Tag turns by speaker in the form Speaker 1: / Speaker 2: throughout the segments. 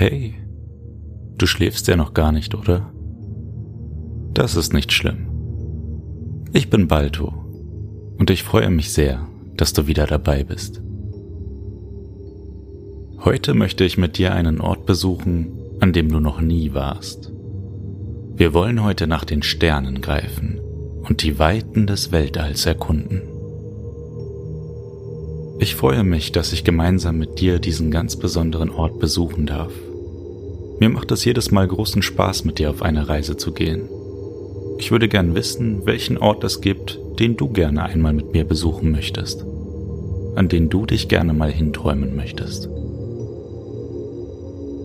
Speaker 1: Hey, du schläfst ja noch gar nicht, oder? Das ist nicht schlimm. Ich bin Balto und ich freue mich sehr, dass du wieder dabei bist. Heute möchte ich mit dir einen Ort besuchen, an dem du noch nie warst. Wir wollen heute nach den Sternen greifen und die Weiten des Weltalls erkunden. Ich freue mich, dass ich gemeinsam mit dir diesen ganz besonderen Ort besuchen darf. Mir macht es jedes Mal großen Spaß, mit dir auf eine Reise zu gehen. Ich würde gern wissen, welchen Ort es gibt, den du gerne einmal mit mir besuchen möchtest, an den du dich gerne mal hinträumen möchtest.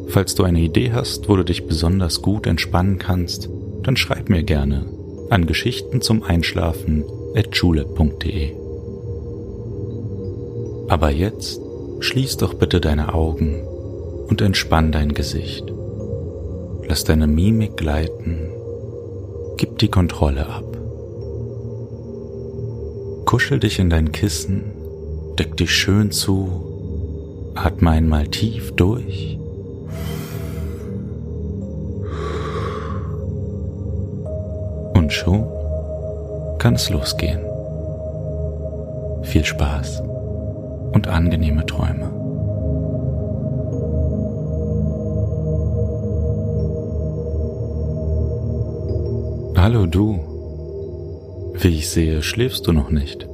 Speaker 1: Falls du eine Idee hast, wo du dich besonders gut entspannen kannst, dann schreib mir gerne an Geschichten zum Einschlafen at schule.de. Aber jetzt schließ doch bitte deine Augen und entspann dein Gesicht. Lass deine Mimik gleiten. Gib die Kontrolle ab. Kuschel dich in dein Kissen, deck dich schön zu, atme einmal tief durch. Und schon kann es losgehen. Viel Spaß und angenehme Träume. Hallo du. Wie ich sehe, schläfst du noch nicht.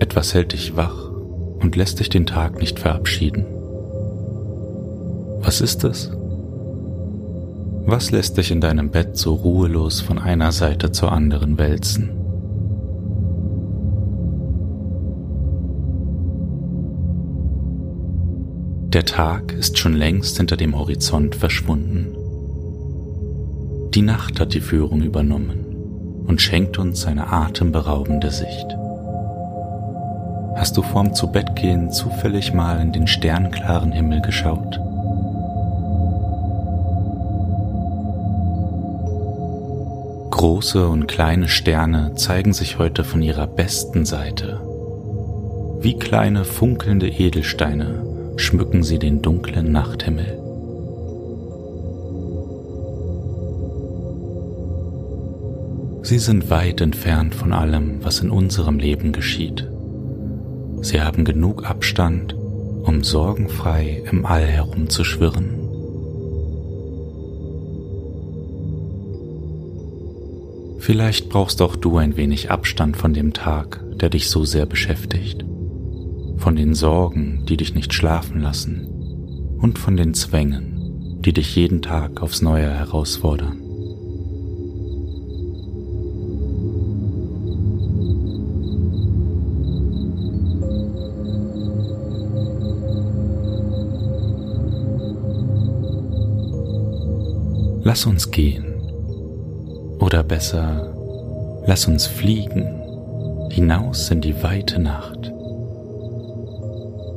Speaker 1: Etwas hält dich wach und lässt dich den Tag nicht verabschieden. Was ist es? Was lässt dich in deinem Bett so ruhelos von einer Seite zur anderen wälzen? Der Tag ist schon längst hinter dem Horizont verschwunden. Die Nacht hat die Führung übernommen und schenkt uns eine atemberaubende Sicht. Hast du vorm Zubettgehen zufällig mal in den sternklaren Himmel geschaut? Große und kleine Sterne zeigen sich heute von ihrer besten Seite. Wie kleine funkelnde Edelsteine schmücken sie den dunklen Nachthimmel. Sie sind weit entfernt von allem, was in unserem Leben geschieht. Sie haben genug Abstand, um sorgenfrei im All herumzuschwirren. Vielleicht brauchst auch du ein wenig Abstand von dem Tag, der dich so sehr beschäftigt von den Sorgen, die dich nicht schlafen lassen und von den Zwängen, die dich jeden Tag aufs Neue herausfordern. Lass uns gehen. Oder besser, lass uns fliegen hinaus in die weite Nacht.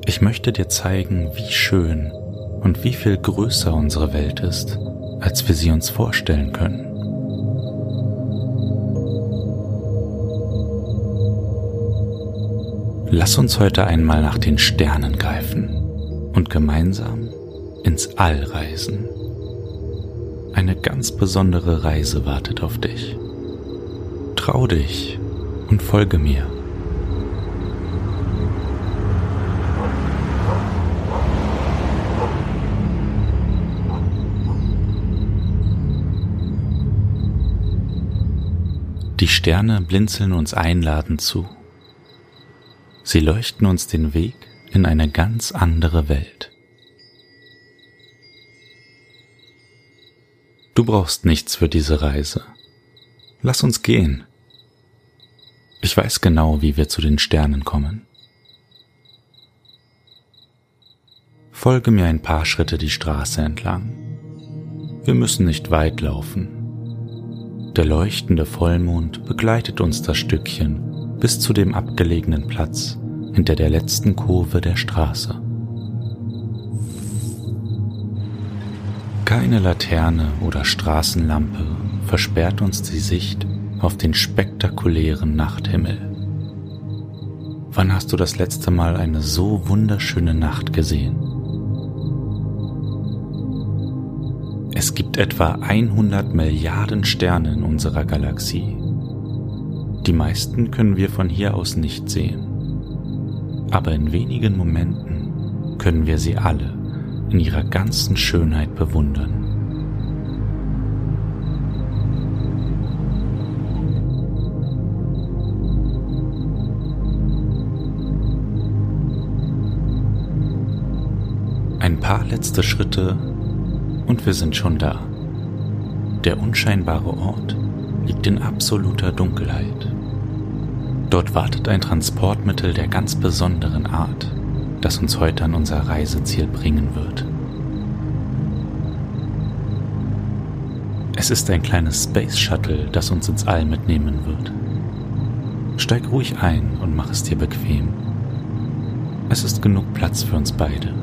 Speaker 1: Ich möchte dir zeigen, wie schön und wie viel größer unsere Welt ist, als wir sie uns vorstellen können. Lass uns heute einmal nach den Sternen greifen und gemeinsam ins All reisen. Eine ganz besondere Reise wartet auf dich. Trau dich und folge mir. Die Sterne blinzeln uns einladend zu. Sie leuchten uns den Weg in eine ganz andere Welt. Du brauchst nichts für diese Reise. Lass uns gehen. Ich weiß genau, wie wir zu den Sternen kommen. Folge mir ein paar Schritte die Straße entlang. Wir müssen nicht weit laufen. Der leuchtende Vollmond begleitet uns das Stückchen bis zu dem abgelegenen Platz hinter der letzten Kurve der Straße. Keine Laterne oder Straßenlampe versperrt uns die Sicht auf den spektakulären Nachthimmel. Wann hast du das letzte Mal eine so wunderschöne Nacht gesehen? Es gibt etwa 100 Milliarden Sterne in unserer Galaxie. Die meisten können wir von hier aus nicht sehen. Aber in wenigen Momenten können wir sie alle in ihrer ganzen Schönheit bewundern. Ein paar letzte Schritte und wir sind schon da. Der unscheinbare Ort liegt in absoluter Dunkelheit. Dort wartet ein Transportmittel der ganz besonderen Art, das uns heute an unser Reiseziel bringen wird. Es ist ein kleines Space Shuttle, das uns ins All mitnehmen wird. Steig ruhig ein und mach es dir bequem. Es ist genug Platz für uns beide.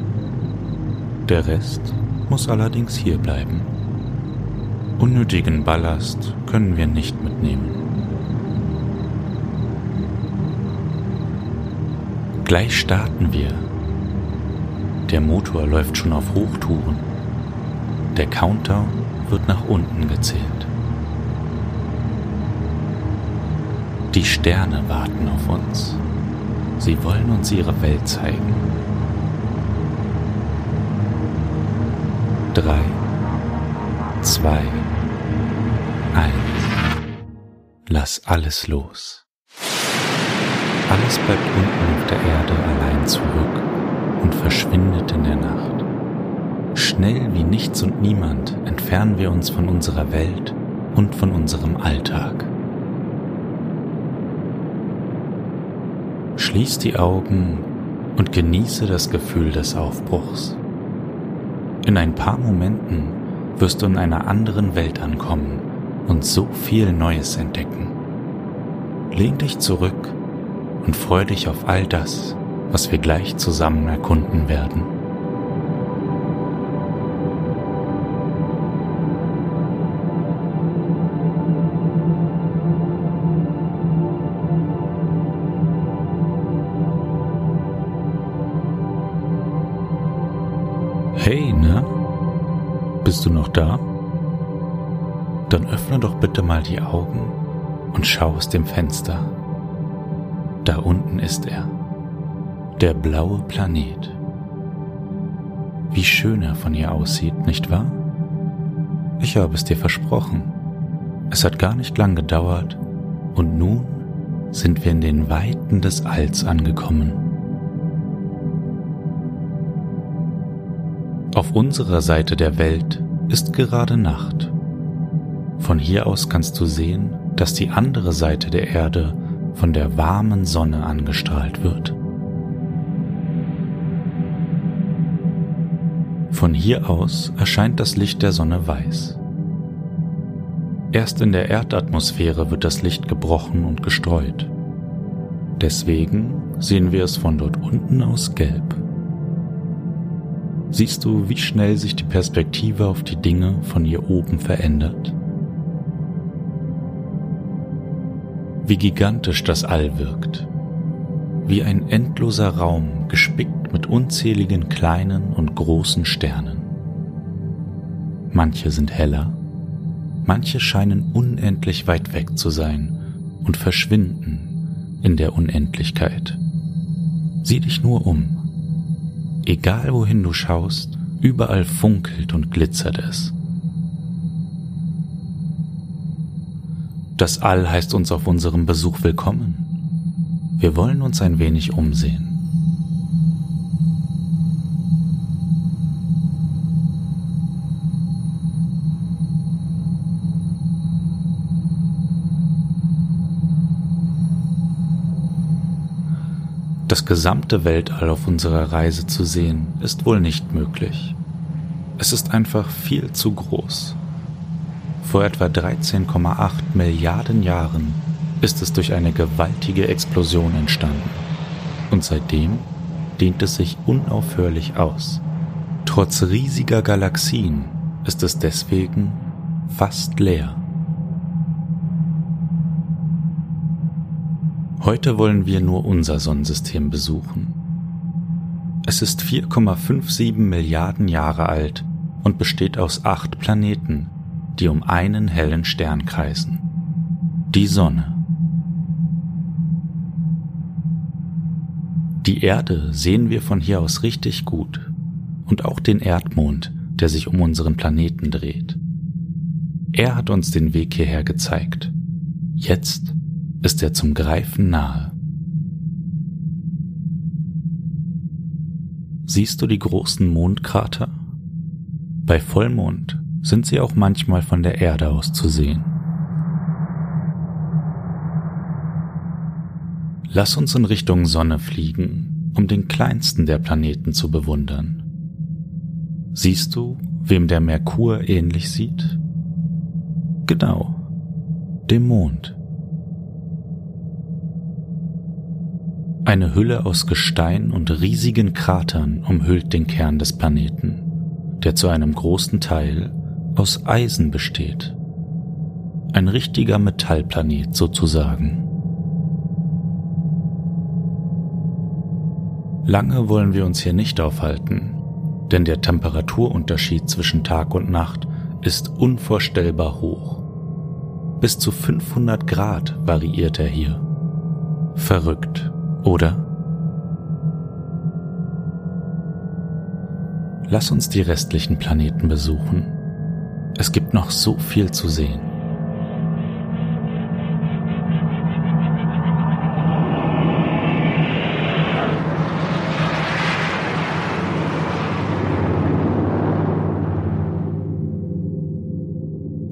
Speaker 1: Der Rest muss allerdings hier bleiben. Unnötigen Ballast können wir nicht mitnehmen. Gleich starten wir. Der Motor läuft schon auf Hochtouren. Der Countdown wird nach unten gezählt. Die Sterne warten auf uns. Sie wollen uns ihre Welt zeigen. drei, zwei, eins. Lass alles los. Alles bleibt unten auf der Erde allein zurück und verschwindet in der Nacht. Schnell wie nichts und niemand entfernen wir uns von unserer Welt und von unserem Alltag. Schließ die Augen und genieße das Gefühl des Aufbruchs. In ein paar Momenten wirst du in einer anderen Welt ankommen und so viel Neues entdecken. Lehn dich zurück und freu dich auf all das, was wir gleich zusammen erkunden werden. Hey, ne? Bist du noch da? Dann öffne doch bitte mal die Augen und schau aus dem Fenster. Da unten ist er, der blaue Planet. Wie schön er von hier aussieht, nicht wahr? Ich habe es dir versprochen. Es hat gar nicht lang gedauert und nun sind wir in den Weiten des Alls angekommen. Auf unserer Seite der Welt ist gerade Nacht. Von hier aus kannst du sehen, dass die andere Seite der Erde von der warmen Sonne angestrahlt wird. Von hier aus erscheint das Licht der Sonne weiß. Erst in der Erdatmosphäre wird das Licht gebrochen und gestreut. Deswegen sehen wir es von dort unten aus gelb siehst du, wie schnell sich die Perspektive auf die Dinge von hier oben verändert. Wie gigantisch das All wirkt. Wie ein endloser Raum gespickt mit unzähligen kleinen und großen Sternen. Manche sind heller, manche scheinen unendlich weit weg zu sein und verschwinden in der Unendlichkeit. Sieh dich nur um. Egal wohin du schaust, überall funkelt und glitzert es. Das All heißt uns auf unserem Besuch willkommen. Wir wollen uns ein wenig umsehen. Gesamte Weltall auf unserer Reise zu sehen, ist wohl nicht möglich. Es ist einfach viel zu groß. Vor etwa 13,8 Milliarden Jahren ist es durch eine gewaltige Explosion entstanden. Und seitdem dehnt es sich unaufhörlich aus. Trotz riesiger Galaxien ist es deswegen fast leer. Heute wollen wir nur unser Sonnensystem besuchen. Es ist 4,57 Milliarden Jahre alt und besteht aus acht Planeten, die um einen hellen Stern kreisen. Die Sonne. Die Erde sehen wir von hier aus richtig gut und auch den Erdmond, der sich um unseren Planeten dreht. Er hat uns den Weg hierher gezeigt. Jetzt ist er zum Greifen nahe. Siehst du die großen Mondkrater? Bei Vollmond sind sie auch manchmal von der Erde aus zu sehen. Lass uns in Richtung Sonne fliegen, um den kleinsten der Planeten zu bewundern. Siehst du, wem der Merkur ähnlich sieht? Genau, dem Mond. Eine Hülle aus Gestein und riesigen Kratern umhüllt den Kern des Planeten, der zu einem großen Teil aus Eisen besteht. Ein richtiger Metallplanet sozusagen. Lange wollen wir uns hier nicht aufhalten, denn der Temperaturunterschied zwischen Tag und Nacht ist unvorstellbar hoch. Bis zu 500 Grad variiert er hier. Verrückt, oder? Lass uns die restlichen Planeten besuchen. Es gibt noch so viel zu sehen.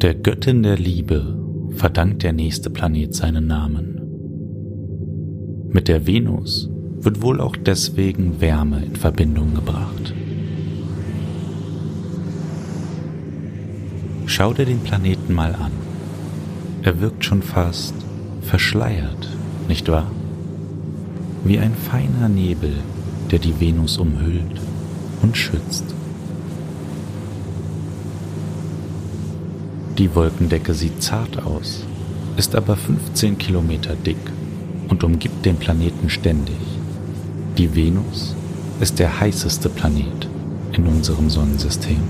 Speaker 1: Der Göttin der Liebe verdankt der nächste Planet seinen Namen. Mit der Venus wird wohl auch deswegen Wärme in Verbindung gebracht. Schau dir den Planeten mal an. Er wirkt schon fast verschleiert, nicht wahr? Wie ein feiner Nebel, der die Venus umhüllt und schützt. Die Wolkendecke sieht zart aus, ist aber 15 Kilometer dick und umgibt den Planeten ständig. Die Venus ist der heißeste Planet in unserem Sonnensystem.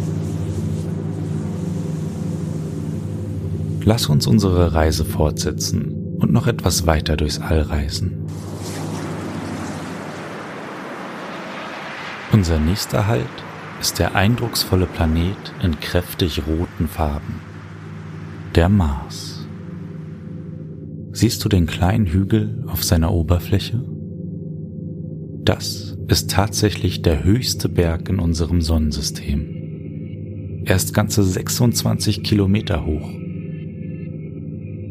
Speaker 1: Lass uns unsere Reise fortsetzen und noch etwas weiter durchs All reisen. Unser nächster Halt ist der eindrucksvolle Planet in kräftig roten Farben der Mars. Siehst du den kleinen Hügel auf seiner Oberfläche? Das ist tatsächlich der höchste Berg in unserem Sonnensystem. Er ist ganze 26 Kilometer hoch.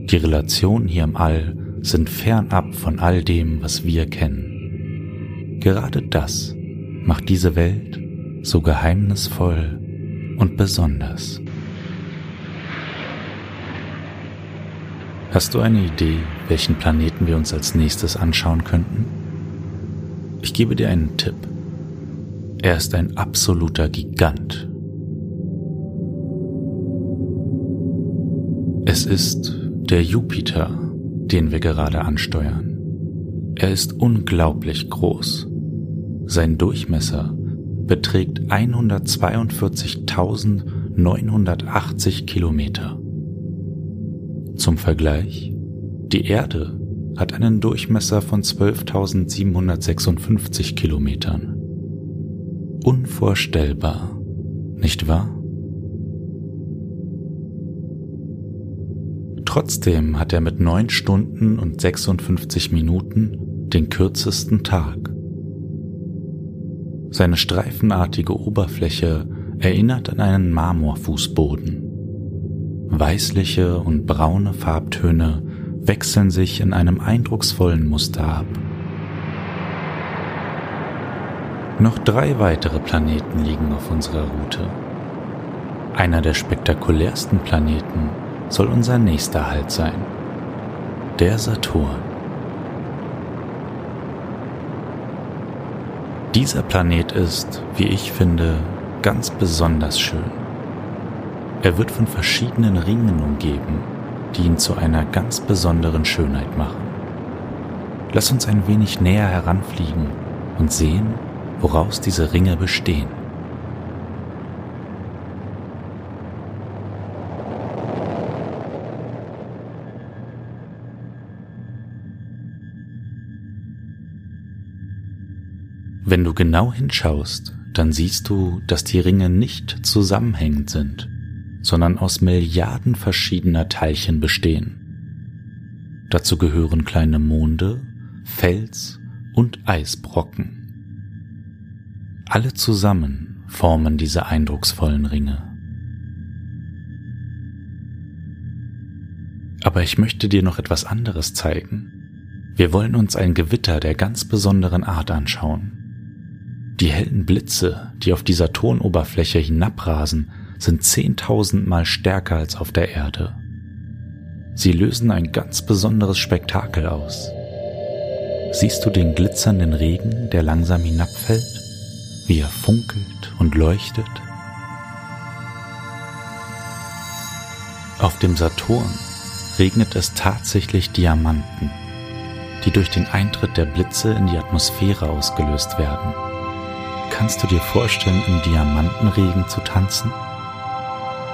Speaker 1: Die Relationen hier im All sind fernab von all dem, was wir kennen. Gerade das macht diese Welt so geheimnisvoll und besonders. Hast du eine Idee, welchen Planeten wir uns als nächstes anschauen könnten? Ich gebe dir einen Tipp. Er ist ein absoluter Gigant. Es ist der Jupiter, den wir gerade ansteuern. Er ist unglaublich groß. Sein Durchmesser beträgt 142.980 Kilometer. Zum Vergleich, die Erde hat einen Durchmesser von 12.756 Kilometern. Unvorstellbar, nicht wahr? Trotzdem hat er mit 9 Stunden und 56 Minuten den kürzesten Tag. Seine streifenartige Oberfläche erinnert an einen Marmorfußboden. Weißliche und braune Farbtöne wechseln sich in einem eindrucksvollen Muster ab. Noch drei weitere Planeten liegen auf unserer Route. Einer der spektakulärsten Planeten soll unser nächster Halt sein. Der Saturn. Dieser Planet ist, wie ich finde, ganz besonders schön. Er wird von verschiedenen Ringen umgeben, die ihn zu einer ganz besonderen Schönheit machen. Lass uns ein wenig näher heranfliegen und sehen, woraus diese Ringe bestehen. Wenn du genau hinschaust, dann siehst du, dass die Ringe nicht zusammenhängend sind sondern aus Milliarden verschiedener Teilchen bestehen. Dazu gehören kleine Monde, Fels und Eisbrocken. Alle zusammen formen diese eindrucksvollen Ringe. Aber ich möchte dir noch etwas anderes zeigen. Wir wollen uns ein Gewitter der ganz besonderen Art anschauen. Die hellen Blitze, die auf dieser Tonoberfläche hinabrasen, sind zehntausendmal stärker als auf der Erde. Sie lösen ein ganz besonderes Spektakel aus. Siehst du den glitzernden Regen, der langsam hinabfällt, wie er funkelt und leuchtet? Auf dem Saturn regnet es tatsächlich Diamanten, die durch den Eintritt der Blitze in die Atmosphäre ausgelöst werden. Kannst du dir vorstellen, im Diamantenregen zu tanzen?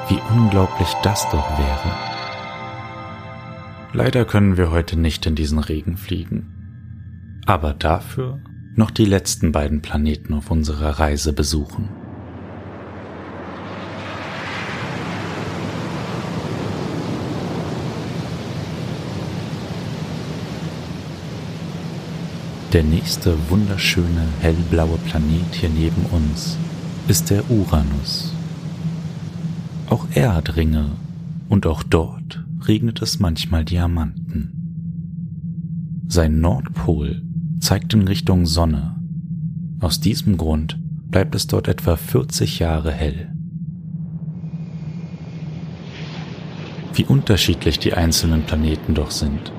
Speaker 1: Wie unglaublich das doch wäre. Leider können wir heute nicht in diesen Regen fliegen, aber dafür noch die letzten beiden Planeten auf unserer Reise besuchen. Der nächste wunderschöne hellblaue Planet hier neben uns ist der Uranus. Auch er hat Ringe und auch dort regnet es manchmal Diamanten. Sein Nordpol zeigt in Richtung Sonne. Aus diesem Grund bleibt es dort etwa 40 Jahre hell. Wie unterschiedlich die einzelnen Planeten doch sind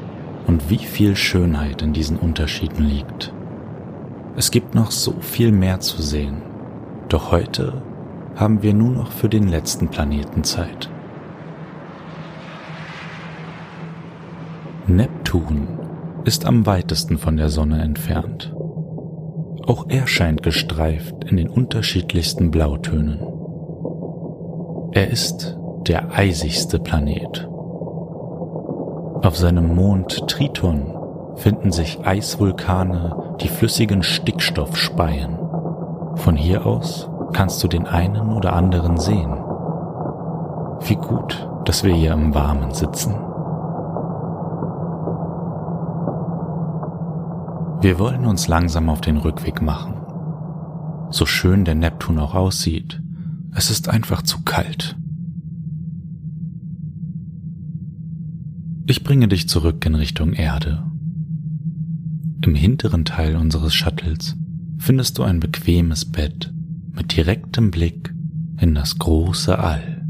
Speaker 1: und wie viel Schönheit in diesen Unterschieden liegt. Es gibt noch so viel mehr zu sehen, doch heute haben wir nur noch für den letzten Planeten Zeit. Neptun ist am weitesten von der Sonne entfernt. Auch er scheint gestreift in den unterschiedlichsten Blautönen. Er ist der eisigste Planet auf seinem Mond Triton finden sich Eisvulkane, die flüssigen Stickstoff speien. Von hier aus kannst du den einen oder anderen sehen. Wie gut, dass wir hier im Warmen sitzen. Wir wollen uns langsam auf den Rückweg machen. So schön der Neptun auch aussieht, es ist einfach zu kalt. Ich bringe dich zurück in Richtung Erde. Im hinteren Teil unseres Shuttles findest du ein bequemes Bett mit direktem Blick in das große All.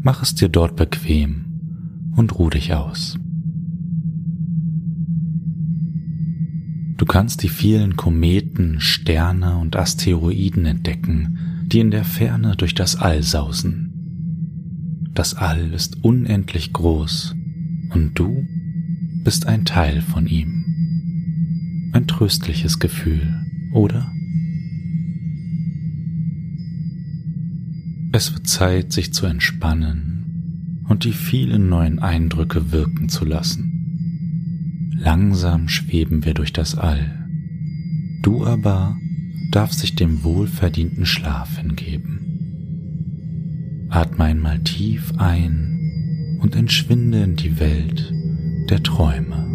Speaker 1: Mach es dir dort bequem und ruh dich aus. Du kannst die vielen Kometen, Sterne und Asteroiden entdecken, die in der Ferne durch das All sausen. Das All ist unendlich groß und du bist ein Teil von ihm. Ein tröstliches Gefühl, oder? Es wird Zeit, sich zu entspannen und die vielen neuen Eindrücke wirken zu lassen. Langsam schweben wir durch das All. Du aber darfst dich dem wohlverdienten Schlaf hingeben. Atme einmal tief ein und entschwinde in die Welt der Träume.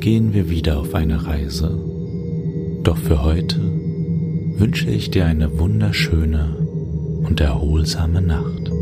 Speaker 1: Gehen wir wieder auf eine Reise. Doch für heute wünsche ich dir eine wunderschöne und erholsame Nacht.